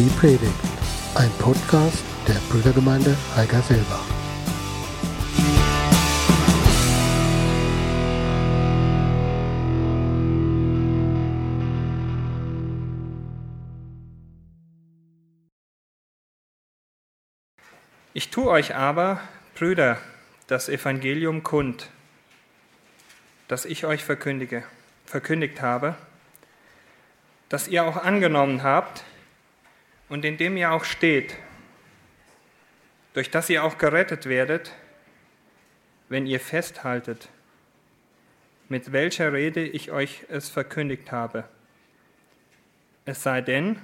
Die Predigt, ein Podcast der Brüdergemeinde Heigerselbach. Ich tue euch aber, Brüder, das Evangelium kund, das ich euch verkündige, verkündigt habe, das ihr auch angenommen habt und in dem ihr auch steht, durch das ihr auch gerettet werdet, wenn ihr festhaltet, mit welcher Rede ich euch es verkündigt habe. Es sei denn,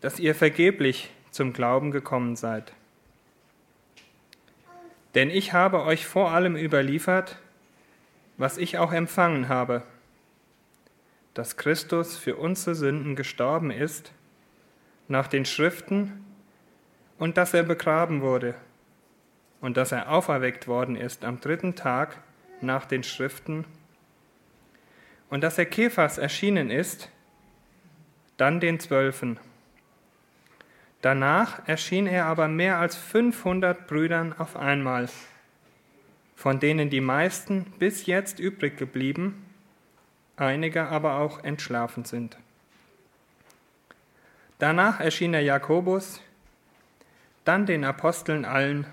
dass ihr vergeblich zum Glauben gekommen seid. Denn ich habe euch vor allem überliefert, was ich auch empfangen habe, dass Christus für unsere Sünden gestorben ist, nach den Schriften, und dass er begraben wurde, und dass er auferweckt worden ist am dritten Tag nach den Schriften, und dass er Kephas erschienen ist, dann den Zwölfen. Danach erschien er aber mehr als 500 Brüdern auf einmal, von denen die meisten bis jetzt übrig geblieben, einige aber auch entschlafen sind. Danach erschien er Jakobus, dann den Aposteln allen,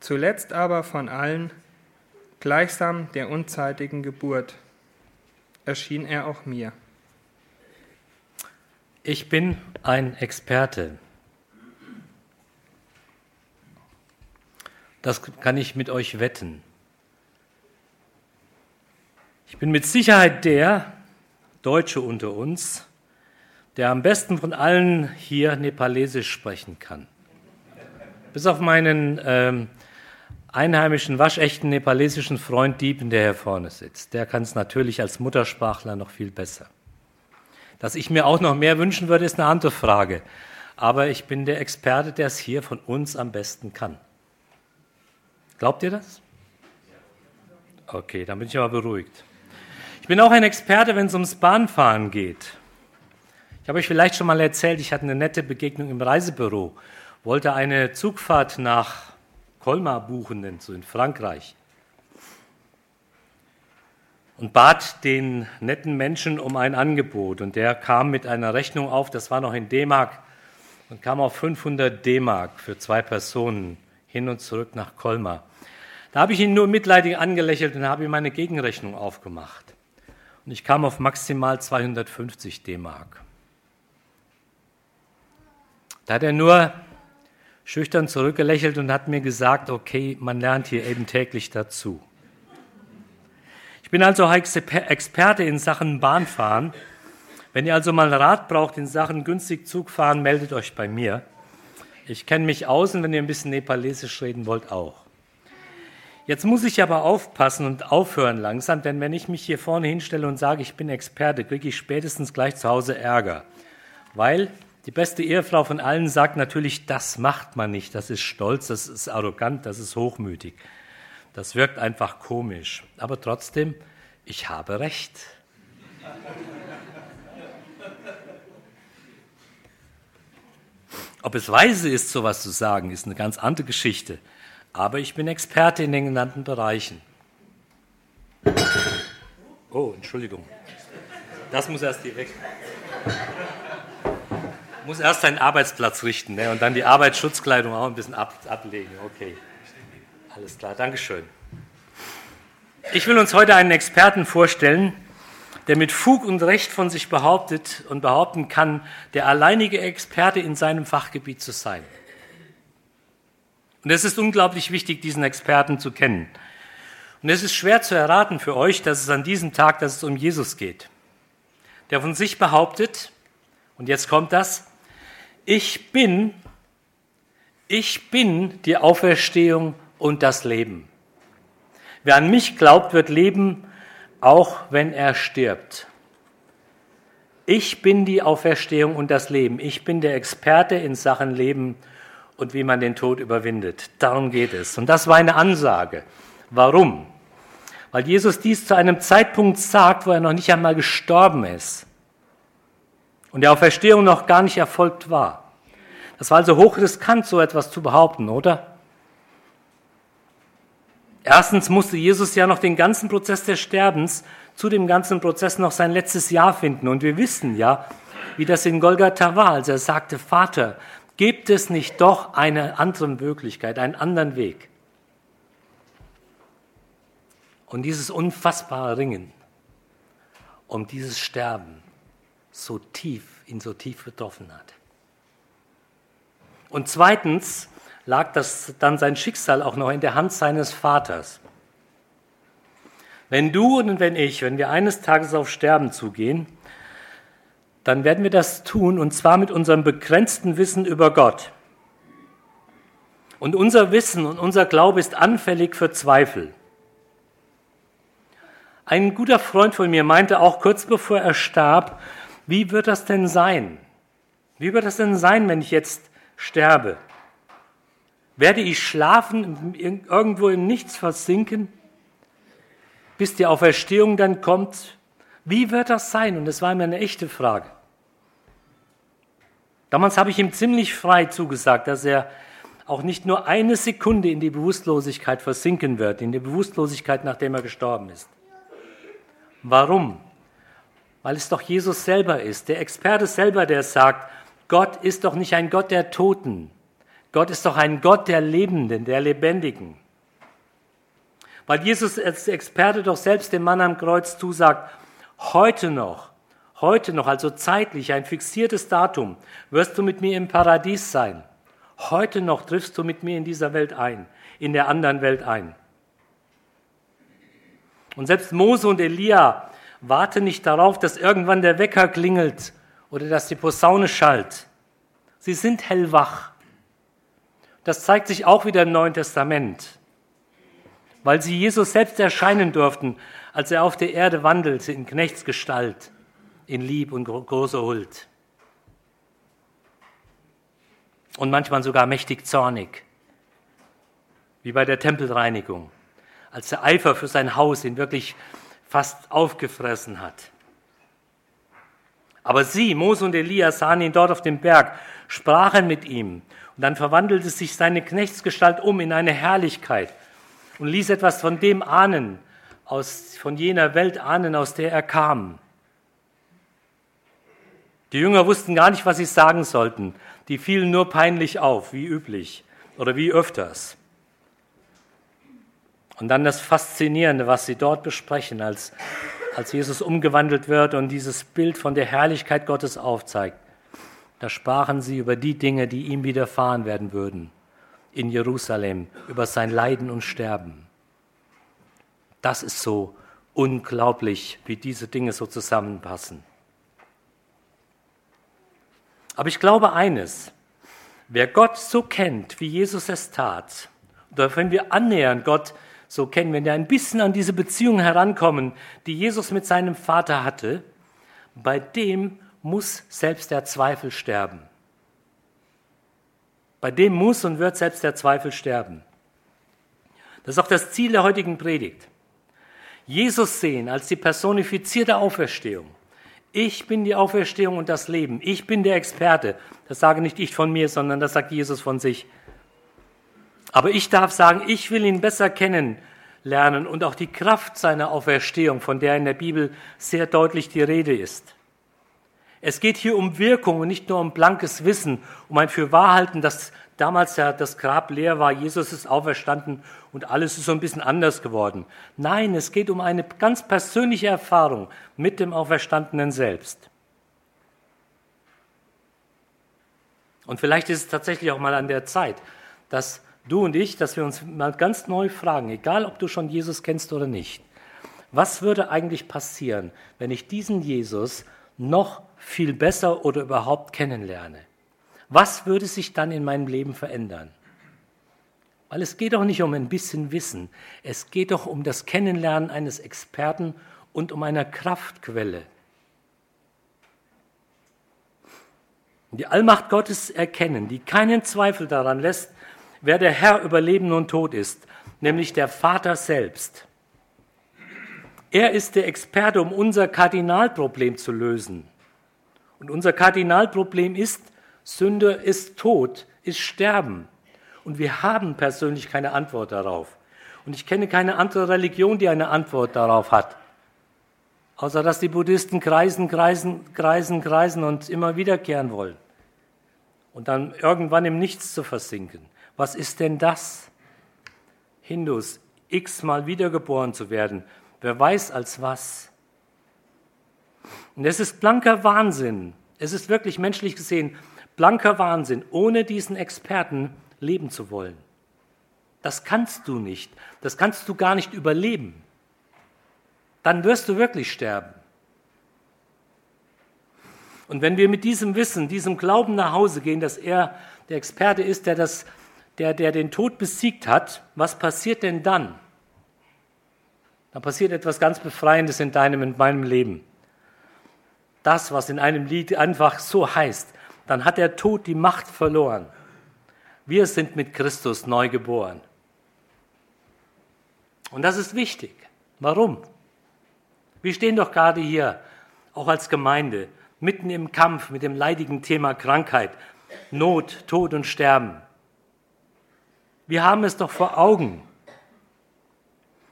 zuletzt aber von allen, gleichsam der unzeitigen Geburt, erschien er auch mir. Ich bin ein Experte. Das kann ich mit euch wetten. Ich bin mit Sicherheit der Deutsche unter uns, der am besten von allen hier Nepalesisch sprechen kann. Bis auf meinen ähm, einheimischen, waschechten nepalesischen Freund Diepen, der hier vorne sitzt. Der kann es natürlich als Muttersprachler noch viel besser. Dass ich mir auch noch mehr wünschen würde, ist eine andere Frage. Aber ich bin der Experte, der es hier von uns am besten kann. Glaubt ihr das? Okay, dann bin ich aber beruhigt. Ich bin auch ein Experte, wenn es ums Bahnfahren geht. Ich habe euch vielleicht schon mal erzählt, ich hatte eine nette Begegnung im Reisebüro, wollte eine Zugfahrt nach Colmar buchen, so in Frankreich und bat den netten Menschen um ein Angebot. Und der kam mit einer Rechnung auf, das war noch in D-Mark, und kam auf 500 D-Mark für zwei Personen hin und zurück nach Colmar. Da habe ich ihn nur mitleidig angelächelt und habe ihm meine Gegenrechnung aufgemacht. Und ich kam auf maximal 250 D-Mark. Da hat er nur schüchtern zurückgelächelt und hat mir gesagt, okay, man lernt hier eben täglich dazu. Ich bin also Experte in Sachen Bahnfahren. Wenn ihr also mal Rat braucht in Sachen günstig Zugfahren, meldet euch bei mir. Ich kenne mich aus und wenn ihr ein bisschen Nepalesisch reden wollt, auch. Jetzt muss ich aber aufpassen und aufhören langsam, denn wenn ich mich hier vorne hinstelle und sage, ich bin Experte, kriege ich spätestens gleich zu Hause Ärger. Weil die beste Ehefrau von allen sagt natürlich, das macht man nicht, das ist stolz, das ist arrogant, das ist hochmütig. Das wirkt einfach komisch. Aber trotzdem, ich habe recht. Ob es weise ist, sowas zu sagen, ist eine ganz andere Geschichte. Aber ich bin Experte in den genannten Bereichen. Oh, Entschuldigung. Das muss erst weg. Muss erst seinen Arbeitsplatz richten ne? und dann die Arbeitsschutzkleidung auch ein bisschen ab, ablegen. Okay. Alles klar, Dankeschön. Ich will uns heute einen Experten vorstellen, der mit Fug und Recht von sich behauptet und behaupten kann, der alleinige Experte in seinem Fachgebiet zu sein. Und es ist unglaublich wichtig, diesen Experten zu kennen. Und es ist schwer zu erraten für euch, dass es an diesem Tag, dass es um Jesus geht, der von sich behauptet, und jetzt kommt das, ich bin, ich bin die Auferstehung und das Leben. Wer an mich glaubt, wird leben, auch wenn er stirbt. Ich bin die Auferstehung und das Leben. Ich bin der Experte in Sachen Leben und wie man den Tod überwindet. Darum geht es. Und das war eine Ansage. Warum? Weil Jesus dies zu einem Zeitpunkt sagt, wo er noch nicht einmal gestorben ist. Und der Auferstehung noch gar nicht erfolgt war. Das war also hochriskant, so etwas zu behaupten, oder? Erstens musste Jesus ja noch den ganzen Prozess des Sterbens zu dem ganzen Prozess noch sein letztes Jahr finden. Und wir wissen ja, wie das in Golgatha war, als er sagte, Vater, gibt es nicht doch eine andere Möglichkeit, einen anderen Weg? Und dieses unfassbare Ringen um dieses Sterben so tief, ihn so tief betroffen hat. Und zweitens lag das dann sein Schicksal auch noch in der Hand seines Vaters. Wenn du und wenn ich, wenn wir eines Tages auf Sterben zugehen, dann werden wir das tun und zwar mit unserem begrenzten Wissen über Gott. Und unser Wissen und unser Glaube ist anfällig für Zweifel. Ein guter Freund von mir meinte auch kurz bevor er starb, wie wird das denn sein? Wie wird das denn sein, wenn ich jetzt sterbe? Werde ich schlafen, irgendwo im Nichts versinken, bis die Auferstehung dann kommt? Wie wird das sein? Und das war mir eine echte Frage. Damals habe ich ihm ziemlich frei zugesagt, dass er auch nicht nur eine Sekunde in die Bewusstlosigkeit versinken wird, in die Bewusstlosigkeit, nachdem er gestorben ist. Warum? Weil es doch Jesus selber ist, der Experte selber, der sagt, Gott ist doch nicht ein Gott der Toten. Gott ist doch ein Gott der Lebenden, der Lebendigen. Weil Jesus als Experte doch selbst dem Mann am Kreuz zusagt, heute noch, heute noch, also zeitlich, ein fixiertes Datum, wirst du mit mir im Paradies sein. Heute noch triffst du mit mir in dieser Welt ein, in der anderen Welt ein. Und selbst Mose und Elia warten nicht darauf, dass irgendwann der Wecker klingelt oder dass die Posaune schallt. Sie sind hellwach. Das zeigt sich auch wieder im Neuen Testament, weil sie Jesus selbst erscheinen durften, als er auf der Erde wandelte in Knechtsgestalt, in Lieb und großer Huld. Und manchmal sogar mächtig zornig, wie bei der Tempelreinigung, als der Eifer für sein Haus ihn wirklich fast aufgefressen hat. Aber sie, Mose und Elia, sahen ihn dort auf dem Berg, sprachen mit ihm. Und dann verwandelte sich seine Knechtsgestalt um in eine Herrlichkeit und ließ etwas von dem ahnen, aus, von jener Welt ahnen, aus der er kam. Die Jünger wussten gar nicht, was sie sagen sollten. Die fielen nur peinlich auf, wie üblich oder wie öfters. Und dann das Faszinierende, was sie dort besprechen, als als Jesus umgewandelt wird und dieses Bild von der Herrlichkeit Gottes aufzeigt, da sprachen sie über die Dinge, die ihm widerfahren werden würden in Jerusalem, über sein Leiden und Sterben. Das ist so unglaublich, wie diese Dinge so zusammenpassen. Aber ich glaube eines, wer Gott so kennt, wie Jesus es tat, oder wenn wir annähern Gott so kennen, wenn wir ein bisschen an diese Beziehung herankommen, die Jesus mit seinem Vater hatte, bei dem muss selbst der Zweifel sterben. Bei dem muss und wird selbst der Zweifel sterben. Das ist auch das Ziel der heutigen Predigt. Jesus sehen als die personifizierte Auferstehung. Ich bin die Auferstehung und das Leben. Ich bin der Experte. Das sage nicht ich von mir, sondern das sagt Jesus von sich. Aber ich darf sagen, ich will ihn besser kennenlernen und auch die Kraft seiner Auferstehung, von der in der Bibel sehr deutlich die Rede ist. Es geht hier um Wirkung und nicht nur um blankes Wissen, um ein Fürwahrhalten, dass damals ja das Grab leer war, Jesus ist auferstanden und alles ist so ein bisschen anders geworden. Nein, es geht um eine ganz persönliche Erfahrung mit dem Auferstandenen selbst. Und vielleicht ist es tatsächlich auch mal an der Zeit, dass du und ich, dass wir uns mal ganz neu fragen, egal ob du schon Jesus kennst oder nicht, was würde eigentlich passieren, wenn ich diesen Jesus noch viel besser oder überhaupt kennenlerne? Was würde sich dann in meinem Leben verändern? Weil es geht doch nicht um ein bisschen Wissen, es geht doch um das Kennenlernen eines Experten und um eine Kraftquelle. Die Allmacht Gottes erkennen, die keinen Zweifel daran lässt, wer der Herr über Leben und Tod ist, nämlich der Vater selbst. Er ist der Experte, um unser Kardinalproblem zu lösen. Und unser Kardinalproblem ist, Sünde ist Tod, ist Sterben. Und wir haben persönlich keine Antwort darauf. Und ich kenne keine andere Religion, die eine Antwort darauf hat. Außer dass die Buddhisten kreisen, kreisen, kreisen, kreisen und immer wiederkehren wollen. Und dann irgendwann im Nichts zu versinken. Was ist denn das? Hindus, x-mal wiedergeboren zu werden. Wer weiß als was? Und es ist blanker Wahnsinn. Es ist wirklich menschlich gesehen blanker Wahnsinn, ohne diesen Experten leben zu wollen. Das kannst du nicht. Das kannst du gar nicht überleben. Dann wirst du wirklich sterben. Und wenn wir mit diesem Wissen, diesem Glauben nach Hause gehen, dass er der Experte ist, der, das, der, der den Tod besiegt hat, was passiert denn dann? Dann passiert etwas ganz Befreiendes in deinem und meinem Leben. Das, was in einem Lied einfach so heißt, dann hat der Tod die Macht verloren. Wir sind mit Christus neu geboren. Und das ist wichtig. Warum? Wir stehen doch gerade hier, auch als Gemeinde, mitten im Kampf mit dem leidigen Thema Krankheit, Not, Tod und Sterben. Wir haben es doch vor Augen.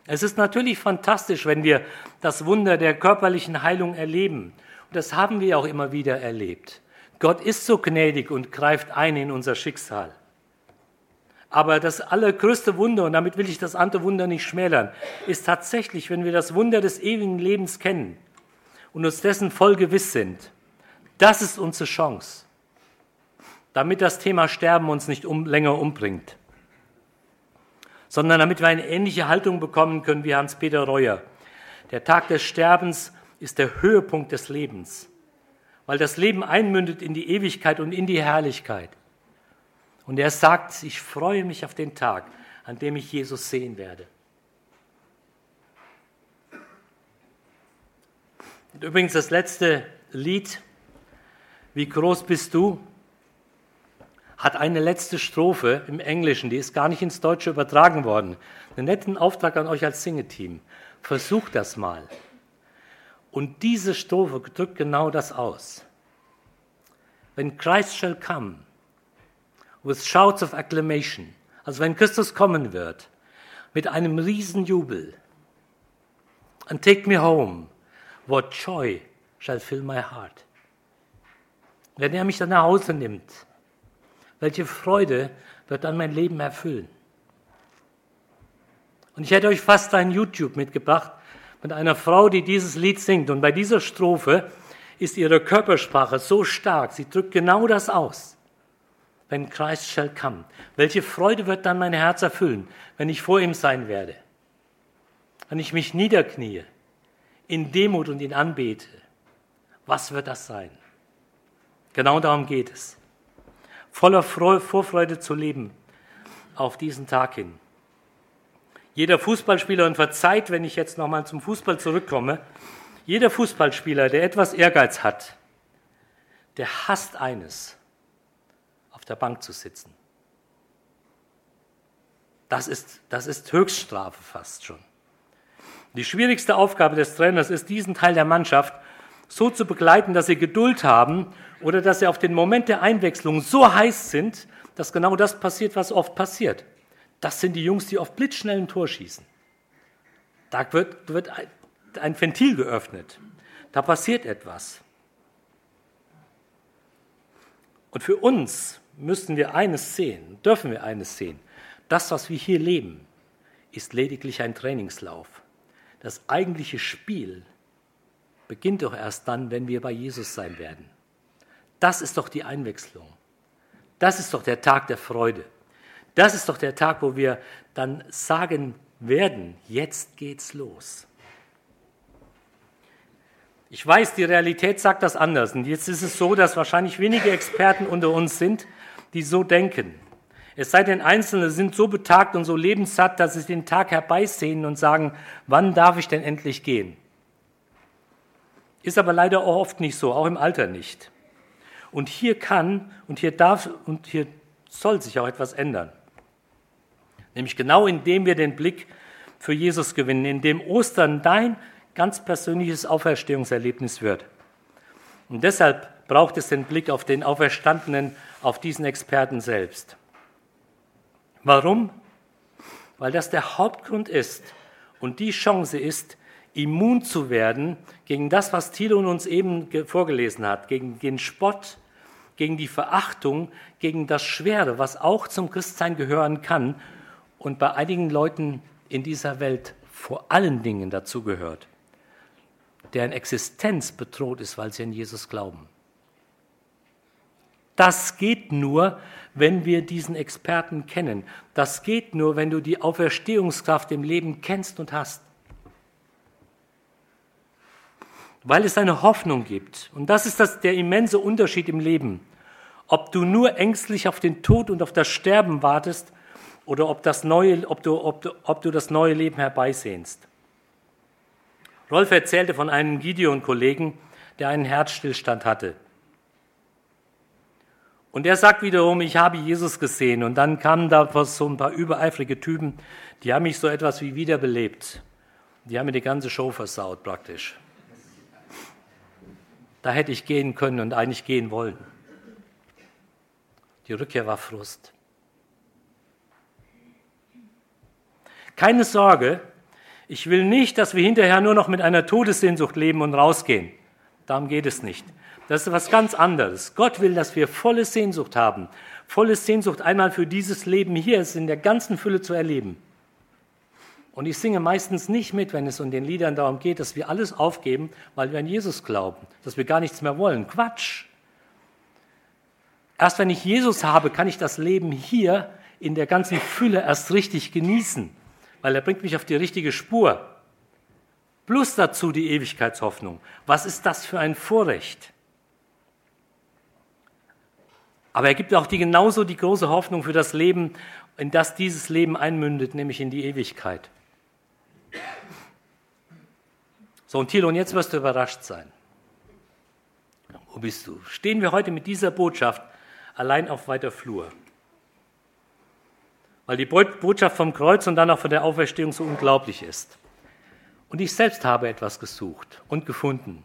Es ist natürlich fantastisch, wenn wir das Wunder der körperlichen Heilung erleben. Und das haben wir auch immer wieder erlebt. Gott ist so gnädig und greift ein in unser Schicksal. Aber das allergrößte Wunder, und damit will ich das andere Wunder nicht schmälern, ist tatsächlich, wenn wir das Wunder des ewigen Lebens kennen und uns dessen voll gewiss sind. Das ist unsere Chance, damit das Thema Sterben uns nicht um, länger umbringt, sondern damit wir eine ähnliche Haltung bekommen können wie Hans-Peter Reuer. Der Tag des Sterbens ist der Höhepunkt des Lebens, weil das Leben einmündet in die Ewigkeit und in die Herrlichkeit. Und er sagt, ich freue mich auf den Tag, an dem ich Jesus sehen werde. Und übrigens das letzte Lied, Wie groß bist du, hat eine letzte Strophe im Englischen, die ist gar nicht ins Deutsche übertragen worden. Einen netten Auftrag an euch als Singeteam. Versucht das mal. Und diese Strophe drückt genau das aus. When Christ shall come, with shouts of acclamation. Also wenn Christus kommen wird, mit einem Riesenjubel. And take me home, what joy shall fill my heart. Wenn er mich dann nach Hause nimmt, welche Freude wird dann mein Leben erfüllen? Und ich hätte euch fast ein YouTube mitgebracht mit einer Frau, die dieses Lied singt. Und bei dieser Strophe ist ihre Körpersprache so stark, sie drückt genau das aus wenn Christ shall come. Welche Freude wird dann mein Herz erfüllen, wenn ich vor ihm sein werde? Wenn ich mich niederknie, in Demut und ihn anbete. Was wird das sein? Genau darum geht es. Voller Vorfreude zu leben auf diesen Tag hin. Jeder Fußballspieler, und verzeiht, wenn ich jetzt nochmal zum Fußball zurückkomme, jeder Fußballspieler, der etwas Ehrgeiz hat, der hasst eines, auf der Bank zu sitzen. Das ist, das ist Höchststrafe fast schon. Die schwierigste Aufgabe des Trainers ist, diesen Teil der Mannschaft so zu begleiten, dass sie Geduld haben oder dass sie auf den Moment der Einwechslung so heiß sind, dass genau das passiert, was oft passiert. Das sind die Jungs, die oft blitzschnell ein Tor schießen. Da wird, wird ein Ventil geöffnet. Da passiert etwas. Und für uns müssen wir eines sehen, dürfen wir eines sehen. Das, was wir hier leben, ist lediglich ein Trainingslauf. Das eigentliche Spiel beginnt doch erst dann, wenn wir bei Jesus sein werden. Das ist doch die Einwechslung. Das ist doch der Tag der Freude. Das ist doch der Tag, wo wir dann sagen werden, jetzt geht's los. Ich weiß, die Realität sagt das anders. Und jetzt ist es so, dass wahrscheinlich wenige Experten unter uns sind, die so denken. Es sei denn, Einzelne sind so betagt und so lebenssatt, dass sie den Tag herbeisehen und sagen, wann darf ich denn endlich gehen? Ist aber leider auch oft nicht so, auch im Alter nicht. Und hier kann und hier darf und hier soll sich auch etwas ändern. Nämlich genau indem wir den Blick für Jesus gewinnen, indem Ostern dein ganz persönliches Auferstehungserlebnis wird. Und deshalb braucht es den Blick auf den Auferstandenen, auf diesen Experten selbst. Warum? Weil das der Hauptgrund ist und die Chance ist, immun zu werden gegen das, was Thilo uns eben vorgelesen hat, gegen den Spott, gegen die Verachtung, gegen das Schwere, was auch zum Christsein gehören kann und bei einigen Leuten in dieser Welt vor allen Dingen dazu gehört, deren Existenz bedroht ist, weil sie an Jesus glauben. Das geht nur, wenn wir diesen Experten kennen. Das geht nur, wenn du die Auferstehungskraft im Leben kennst und hast. Weil es eine Hoffnung gibt. Und das ist das, der immense Unterschied im Leben. Ob du nur ängstlich auf den Tod und auf das Sterben wartest oder ob, das neue, ob, du, ob, ob du das neue Leben herbeisehnst. Rolf erzählte von einem Gideon-Kollegen, der einen Herzstillstand hatte. Und er sagt wiederum, ich habe Jesus gesehen. Und dann kamen da so ein paar übereifrige Typen, die haben mich so etwas wie wiederbelebt. Die haben mir die ganze Show versaut praktisch. Da hätte ich gehen können und eigentlich gehen wollen. Die Rückkehr war Frust. Keine Sorge, ich will nicht, dass wir hinterher nur noch mit einer Todessehnsucht leben und rausgehen. Darum geht es nicht. Das ist was ganz anderes. Gott will, dass wir volle Sehnsucht haben. Volle Sehnsucht einmal für dieses Leben hier, es in der ganzen Fülle zu erleben. Und ich singe meistens nicht mit, wenn es in den Liedern darum geht, dass wir alles aufgeben, weil wir an Jesus glauben, dass wir gar nichts mehr wollen. Quatsch. Erst wenn ich Jesus habe, kann ich das Leben hier in der ganzen Fülle erst richtig genießen, weil er bringt mich auf die richtige Spur. Plus dazu die Ewigkeitshoffnung. Was ist das für ein Vorrecht? Aber er gibt auch die, genauso die große Hoffnung für das Leben, in das dieses Leben einmündet, nämlich in die Ewigkeit. So, und Thilo, und jetzt wirst du überrascht sein. Wo bist du? Stehen wir heute mit dieser Botschaft allein auf weiter Flur? Weil die Botschaft vom Kreuz und dann auch von der Auferstehung so unglaublich ist. Und ich selbst habe etwas gesucht und gefunden.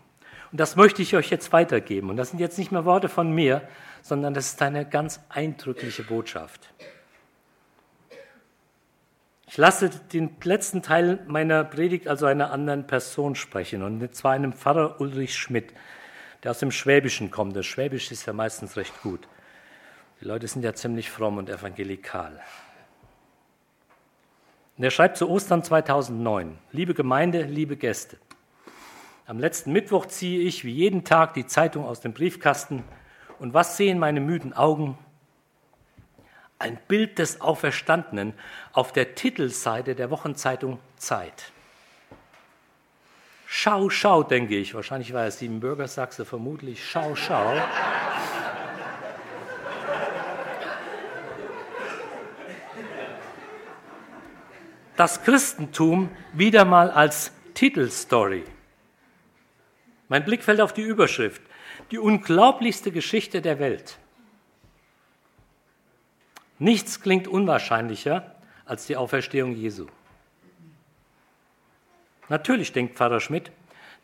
Und das möchte ich euch jetzt weitergeben. Und das sind jetzt nicht mehr Worte von mir, sondern das ist eine ganz eindrückliche Botschaft. Ich lasse den letzten Teil meiner Predigt also einer anderen Person sprechen, und zwar einem Pfarrer Ulrich Schmidt, der aus dem Schwäbischen kommt. Das Schwäbisch ist ja meistens recht gut. Die Leute sind ja ziemlich fromm und evangelikal. Und er schreibt zu Ostern 2009, liebe Gemeinde, liebe Gäste, am letzten Mittwoch ziehe ich wie jeden Tag die Zeitung aus dem Briefkasten und was sehen meine müden Augen? Ein Bild des Auferstandenen auf der Titelseite der Wochenzeitung Zeit. Schau, schau, denke ich. Wahrscheinlich war er Siebenbürger Sachse, vermutlich. Schau, schau. Das Christentum wieder mal als Titelstory. Mein Blick fällt auf die Überschrift die unglaublichste Geschichte der Welt. Nichts klingt unwahrscheinlicher als die Auferstehung Jesu. Natürlich denkt Pfarrer Schmidt,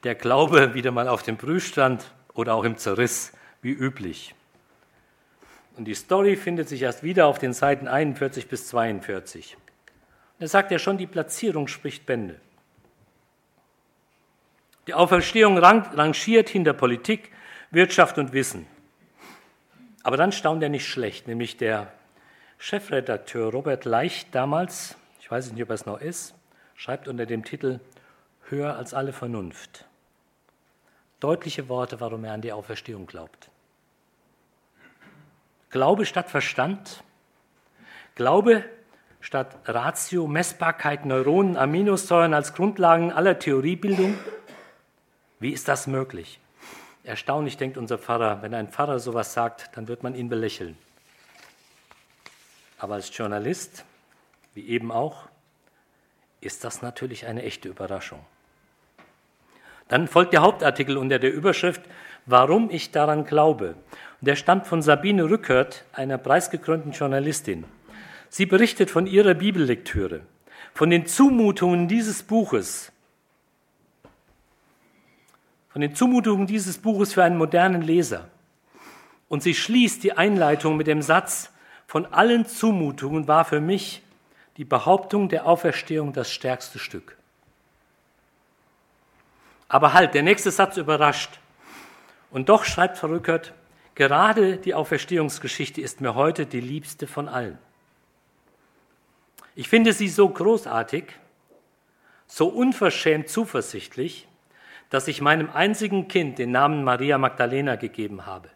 der Glaube wieder mal auf dem Prüfstand oder auch im Zerriss, wie üblich. Und die Story findet sich erst wieder auf den Seiten 41 bis 42. Er sagt ja schon, die Platzierung spricht Bände. Die Auferstehung rangiert hinter Politik, Wirtschaft und Wissen. Aber dann staunt er nicht schlecht, nämlich der Chefredakteur Robert Leicht damals, ich weiß nicht, ob er es noch ist, schreibt unter dem Titel Höher als alle Vernunft. Deutliche Worte, warum er an die Auferstehung glaubt. Glaube statt Verstand, Glaube statt Ratio, Messbarkeit, Neuronen, Aminosäuren als Grundlagen aller Theoriebildung. Wie ist das möglich? Erstaunlich denkt unser Pfarrer, wenn ein Pfarrer sowas sagt, dann wird man ihn belächeln. Aber als Journalist, wie eben auch, ist das natürlich eine echte Überraschung. Dann folgt der Hauptartikel unter der Überschrift Warum ich daran glaube. Und der stammt von Sabine Rückert, einer preisgekrönten Journalistin. Sie berichtet von ihrer Bibellektüre, von den Zumutungen dieses Buches, von den Zumutungen dieses Buches für einen modernen Leser. Und sie schließt die Einleitung mit dem Satz, von allen Zumutungen war für mich die Behauptung der Auferstehung das stärkste Stück. Aber halt, der nächste Satz überrascht. Und doch schreibt Frau Rückert, gerade die Auferstehungsgeschichte ist mir heute die liebste von allen. Ich finde sie so großartig, so unverschämt zuversichtlich, dass ich meinem einzigen Kind den Namen Maria Magdalena gegeben habe.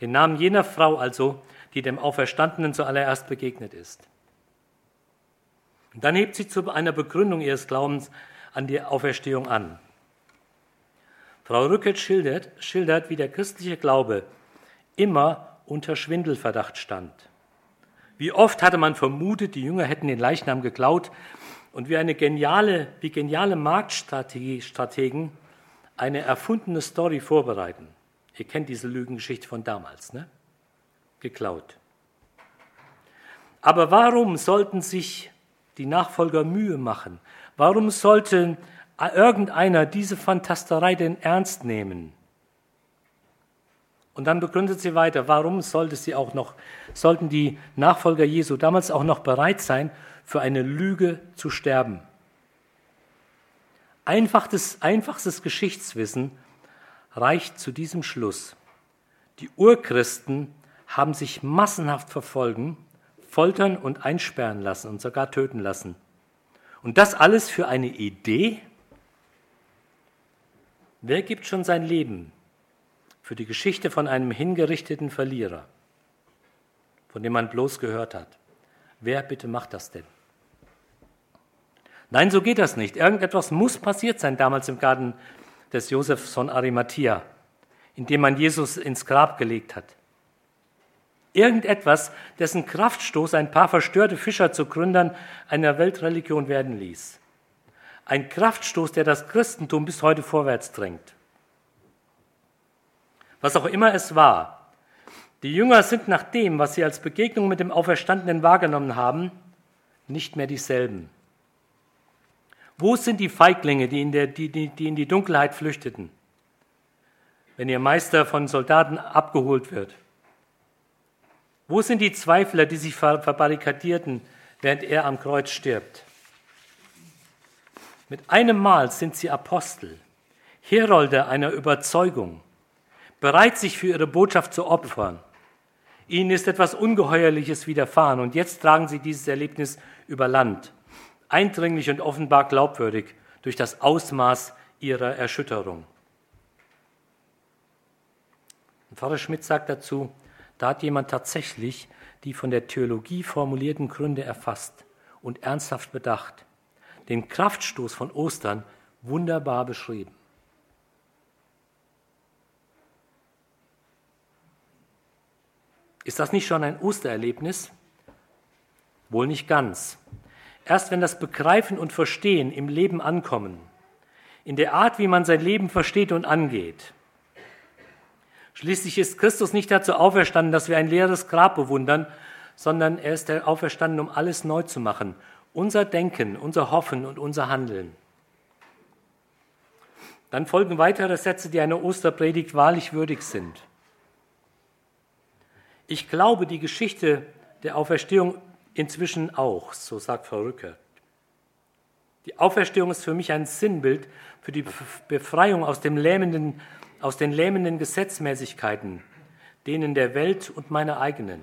Den Namen jener Frau also, die dem Auferstandenen zuallererst begegnet ist. Und dann hebt sie zu einer Begründung ihres Glaubens an die Auferstehung an. Frau Rückert schildert, schildert, wie der christliche Glaube immer unter Schwindelverdacht stand. Wie oft hatte man vermutet, die Jünger hätten den Leichnam geklaut und wie eine geniale, wie geniale Marktstrategen eine erfundene Story vorbereiten. Ihr kennt diese Lügengeschichte von damals, ne? Geklaut. Aber warum sollten sich die Nachfolger Mühe machen? Warum sollte irgendeiner diese Fantasterei denn ernst nehmen? Und dann begründet sie weiter, warum sollte sie auch noch, sollten die Nachfolger Jesu damals auch noch bereit sein, für eine Lüge zu sterben? Einfaches, einfachstes Geschichtswissen reicht zu diesem Schluss. Die Urchristen haben sich massenhaft verfolgen, foltern und einsperren lassen und sogar töten lassen. Und das alles für eine Idee? Wer gibt schon sein Leben für die Geschichte von einem hingerichteten Verlierer, von dem man bloß gehört hat? Wer bitte macht das denn? Nein, so geht das nicht. Irgendetwas muss passiert sein damals im Garten des Josef von Arimathea, in dem man Jesus ins Grab gelegt hat. Irgendetwas, dessen Kraftstoß ein paar verstörte Fischer zu Gründern einer Weltreligion werden ließ. Ein Kraftstoß, der das Christentum bis heute vorwärts drängt. Was auch immer es war, die Jünger sind nach dem, was sie als Begegnung mit dem Auferstandenen wahrgenommen haben, nicht mehr dieselben. Wo sind die Feiglinge, die in, der, die, die, die in die Dunkelheit flüchteten, wenn ihr Meister von Soldaten abgeholt wird? Wo sind die Zweifler, die sich verbarrikadierten, während er am Kreuz stirbt? Mit einem Mal sind sie Apostel, Herolde einer Überzeugung, bereit, sich für ihre Botschaft zu opfern. Ihnen ist etwas Ungeheuerliches widerfahren und jetzt tragen sie dieses Erlebnis über Land eindringlich und offenbar glaubwürdig durch das Ausmaß ihrer Erschütterung. Und Pfarrer Schmidt sagt dazu, da hat jemand tatsächlich die von der Theologie formulierten Gründe erfasst und ernsthaft bedacht, den Kraftstoß von Ostern wunderbar beschrieben. Ist das nicht schon ein Ostererlebnis? Wohl nicht ganz. Erst wenn das Begreifen und Verstehen im Leben ankommen, in der Art, wie man sein Leben versteht und angeht. Schließlich ist Christus nicht dazu auferstanden, dass wir ein leeres Grab bewundern, sondern er ist auferstanden, um alles neu zu machen. Unser Denken, unser Hoffen und unser Handeln. Dann folgen weitere Sätze, die einer Osterpredigt wahrlich würdig sind. Ich glaube, die Geschichte der Auferstehung inzwischen auch, so sagt Frau Rückert. Die Auferstehung ist für mich ein Sinnbild für die Befreiung aus, dem lähmenden, aus den lähmenden Gesetzmäßigkeiten, denen der Welt und meiner eigenen.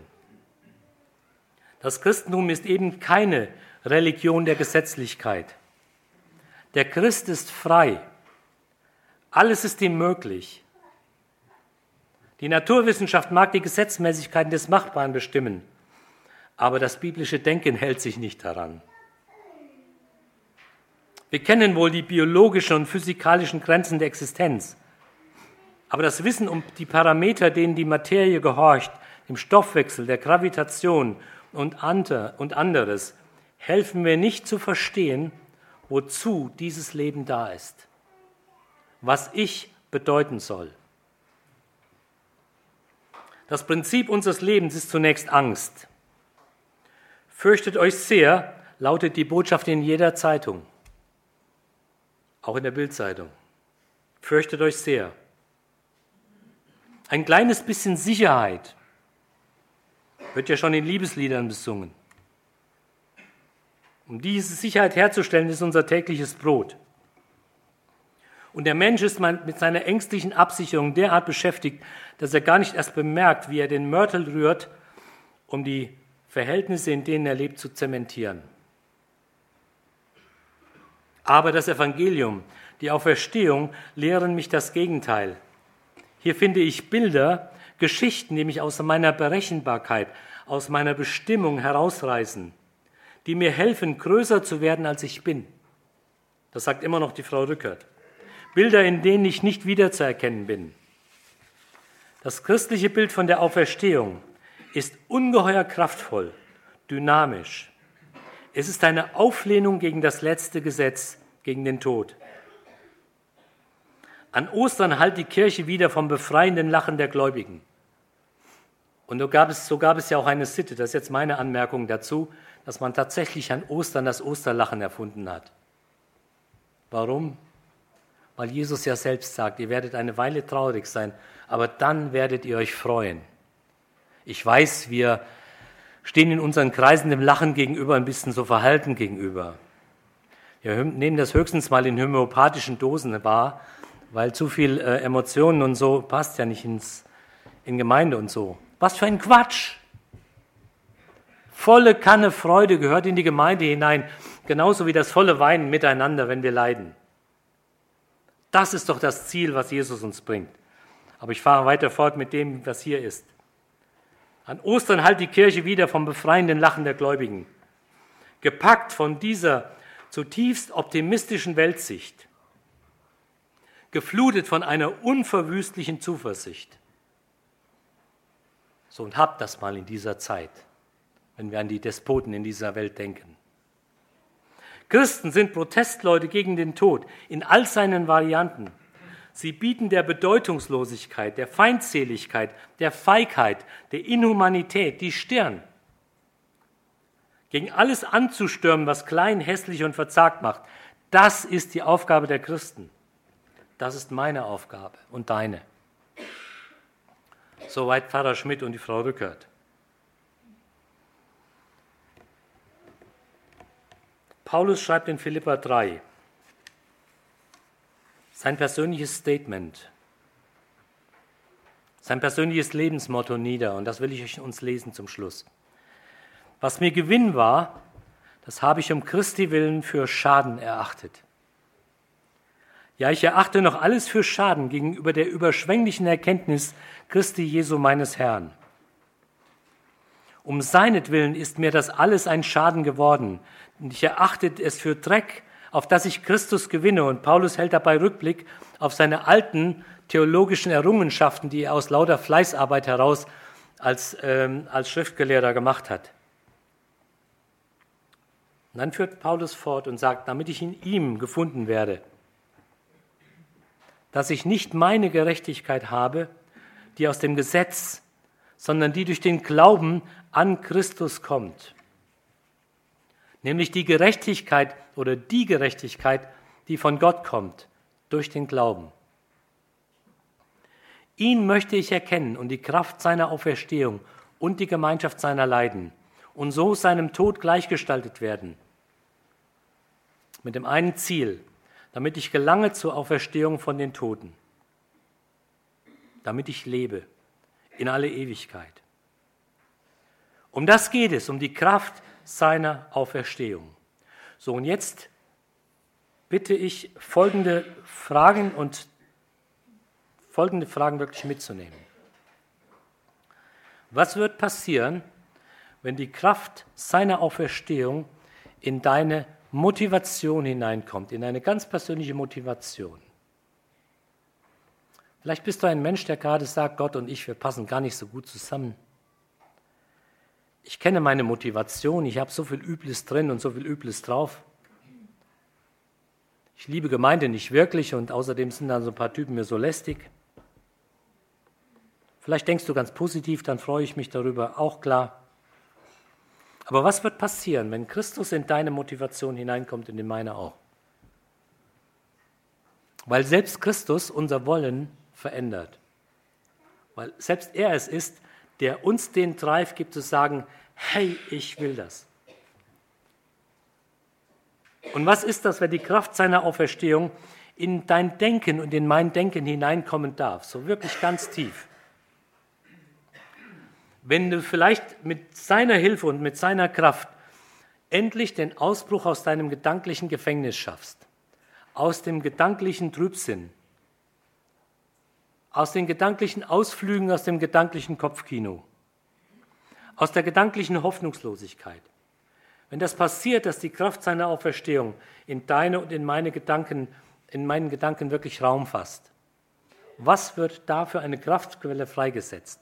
Das Christentum ist eben keine Religion der Gesetzlichkeit. Der Christ ist frei. Alles ist ihm möglich. Die Naturwissenschaft mag die Gesetzmäßigkeiten des Machbaren bestimmen aber das biblische Denken hält sich nicht daran. Wir kennen wohl die biologischen und physikalischen Grenzen der Existenz, aber das Wissen um die Parameter, denen die Materie gehorcht, dem Stoffwechsel, der Gravitation und anderes, helfen mir nicht zu verstehen, wozu dieses Leben da ist, was ich bedeuten soll. Das Prinzip unseres Lebens ist zunächst Angst. Fürchtet euch sehr, lautet die Botschaft in jeder Zeitung, auch in der Bildzeitung. Fürchtet euch sehr. Ein kleines bisschen Sicherheit wird ja schon in Liebesliedern besungen. Um diese Sicherheit herzustellen, ist unser tägliches Brot. Und der Mensch ist mit seiner ängstlichen Absicherung derart beschäftigt, dass er gar nicht erst bemerkt, wie er den Mörtel rührt, um die Verhältnisse, in denen er lebt, zu zementieren. Aber das Evangelium, die Auferstehung lehren mich das Gegenteil. Hier finde ich Bilder, Geschichten, die mich aus meiner Berechenbarkeit, aus meiner Bestimmung herausreißen, die mir helfen, größer zu werden, als ich bin. Das sagt immer noch die Frau Rückert. Bilder, in denen ich nicht wiederzuerkennen bin. Das christliche Bild von der Auferstehung ist ungeheuer kraftvoll, dynamisch. Es ist eine Auflehnung gegen das letzte Gesetz, gegen den Tod. An Ostern halt die Kirche wieder vom befreienden Lachen der Gläubigen. Und so gab, es, so gab es ja auch eine Sitte, das ist jetzt meine Anmerkung dazu, dass man tatsächlich an Ostern das Osterlachen erfunden hat. Warum? Weil Jesus ja selbst sagt, ihr werdet eine Weile traurig sein, aber dann werdet ihr euch freuen. Ich weiß, wir stehen in unseren Kreisen dem Lachen gegenüber ein bisschen so verhalten gegenüber. Wir nehmen das höchstens mal in homöopathischen Dosen wahr, weil zu viel äh, Emotionen und so passt ja nicht ins, in Gemeinde und so. Was für ein Quatsch! Volle Kanne Freude gehört in die Gemeinde hinein, genauso wie das volle Weinen miteinander, wenn wir leiden. Das ist doch das Ziel, was Jesus uns bringt. Aber ich fahre weiter fort mit dem, was hier ist. An Ostern halt die Kirche wieder vom befreienden Lachen der Gläubigen. Gepackt von dieser zutiefst optimistischen Weltsicht geflutet von einer unverwüstlichen Zuversicht. So und habt das mal in dieser Zeit, wenn wir an die Despoten in dieser Welt denken. Christen sind Protestleute gegen den Tod in all seinen Varianten. Sie bieten der Bedeutungslosigkeit, der Feindseligkeit, der Feigheit, der Inhumanität die Stirn. Gegen alles anzustürmen, was klein, hässlich und verzagt macht, das ist die Aufgabe der Christen. Das ist meine Aufgabe und deine. Soweit Pfarrer Schmidt und die Frau Rückert. Paulus schreibt in Philippa 3 sein persönliches Statement, sein persönliches Lebensmotto nieder und das will ich uns lesen zum Schluss. Was mir Gewinn war, das habe ich um Christi willen für Schaden erachtet. Ja, ich erachte noch alles für Schaden gegenüber der überschwänglichen Erkenntnis Christi Jesu meines Herrn. Um seinetwillen ist mir das alles ein Schaden geworden. Und ich erachte es für Dreck, auf das ich Christus gewinne. Und Paulus hält dabei Rückblick auf seine alten theologischen Errungenschaften, die er aus lauter Fleißarbeit heraus als, ähm, als Schriftgelehrter gemacht hat. Und dann führt Paulus fort und sagt, damit ich in ihm gefunden werde, dass ich nicht meine Gerechtigkeit habe, die aus dem Gesetz, sondern die durch den Glauben an Christus kommt. Nämlich die Gerechtigkeit oder die Gerechtigkeit, die von Gott kommt, durch den Glauben. Ihn möchte ich erkennen und die Kraft seiner Auferstehung und die Gemeinschaft seiner Leiden und so seinem Tod gleichgestaltet werden. Mit dem einen Ziel, damit ich gelange zur Auferstehung von den Toten, damit ich lebe in alle Ewigkeit. Um das geht es, um die Kraft seiner Auferstehung. So, und jetzt bitte ich folgende Fragen und folgende Fragen wirklich mitzunehmen. Was wird passieren, wenn die Kraft seiner Auferstehung in deine Motivation hineinkommt, in eine ganz persönliche Motivation. Vielleicht bist du ein Mensch, der gerade sagt, Gott und ich, wir passen gar nicht so gut zusammen. Ich kenne meine Motivation, ich habe so viel Übles drin und so viel Übles drauf. Ich liebe Gemeinde nicht wirklich und außerdem sind dann so ein paar Typen mir so lästig. Vielleicht denkst du ganz positiv, dann freue ich mich darüber, auch klar. Aber was wird passieren, wenn Christus in deine Motivation hineinkommt und in meine auch? Weil selbst Christus unser Wollen verändert. Weil selbst er es ist, der uns den Drive gibt zu sagen, hey, ich will das. Und was ist das, wenn die Kraft seiner Auferstehung in dein Denken und in mein Denken hineinkommen darf, so wirklich ganz tief? Wenn du vielleicht mit seiner Hilfe und mit seiner Kraft endlich den Ausbruch aus deinem gedanklichen Gefängnis schaffst, aus dem gedanklichen Trübsinn, aus den gedanklichen Ausflügen, aus dem gedanklichen Kopfkino, aus der gedanklichen Hoffnungslosigkeit. Wenn das passiert, dass die Kraft seiner Auferstehung in deine und in meine Gedanken, in meinen Gedanken wirklich Raum fasst, was wird da für eine Kraftquelle freigesetzt,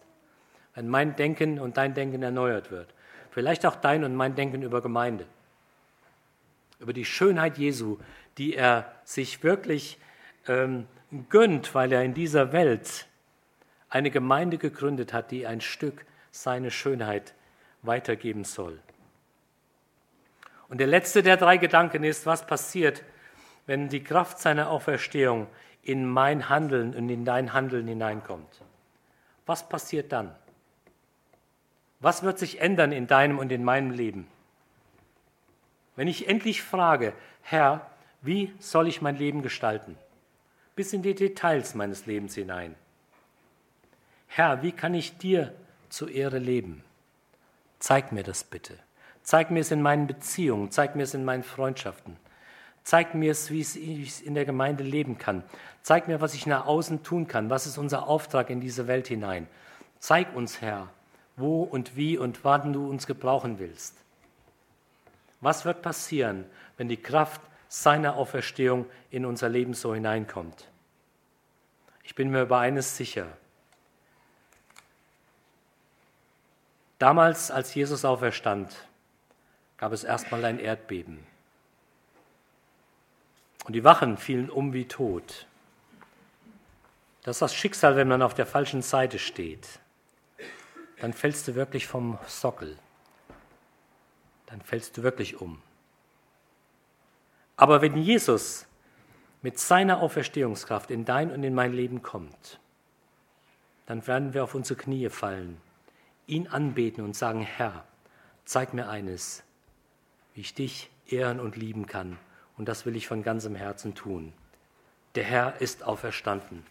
wenn mein Denken und dein Denken erneuert wird? Vielleicht auch dein und mein Denken über Gemeinde, über die Schönheit Jesu, die er sich wirklich ähm, gönnt, weil er in dieser Welt eine Gemeinde gegründet hat, die ein Stück seine Schönheit weitergeben soll. Und der letzte der drei Gedanken ist, was passiert, wenn die Kraft seiner Auferstehung in mein Handeln und in dein Handeln hineinkommt. Was passiert dann? Was wird sich ändern in deinem und in meinem Leben? Wenn ich endlich frage, Herr, wie soll ich mein Leben gestalten? Bis in die Details meines Lebens hinein. Herr, wie kann ich dir zur Ehre leben? Zeig mir das bitte. Zeig mir es in meinen Beziehungen, zeig mir es in meinen Freundschaften. Zeig mir es, wie ich es in der Gemeinde leben kann. Zeig mir, was ich nach außen tun kann. Was ist unser Auftrag in diese Welt hinein? Zeig uns, Herr, wo und wie und wann du uns gebrauchen willst. Was wird passieren, wenn die Kraft seiner Auferstehung in unser Leben so hineinkommt? Ich bin mir über eines sicher. Damals, als Jesus auferstand, gab es erstmal ein Erdbeben. Und die Wachen fielen um wie tot. Das ist das Schicksal, wenn man auf der falschen Seite steht dann fällst du wirklich vom Sockel. Dann fällst du wirklich um. Aber wenn Jesus mit seiner Auferstehungskraft in dein und in mein Leben kommt, dann werden wir auf unsere Knie fallen, ihn anbeten und sagen, Herr, zeig mir eines, wie ich dich ehren und lieben kann. Und das will ich von ganzem Herzen tun. Der Herr ist auferstanden.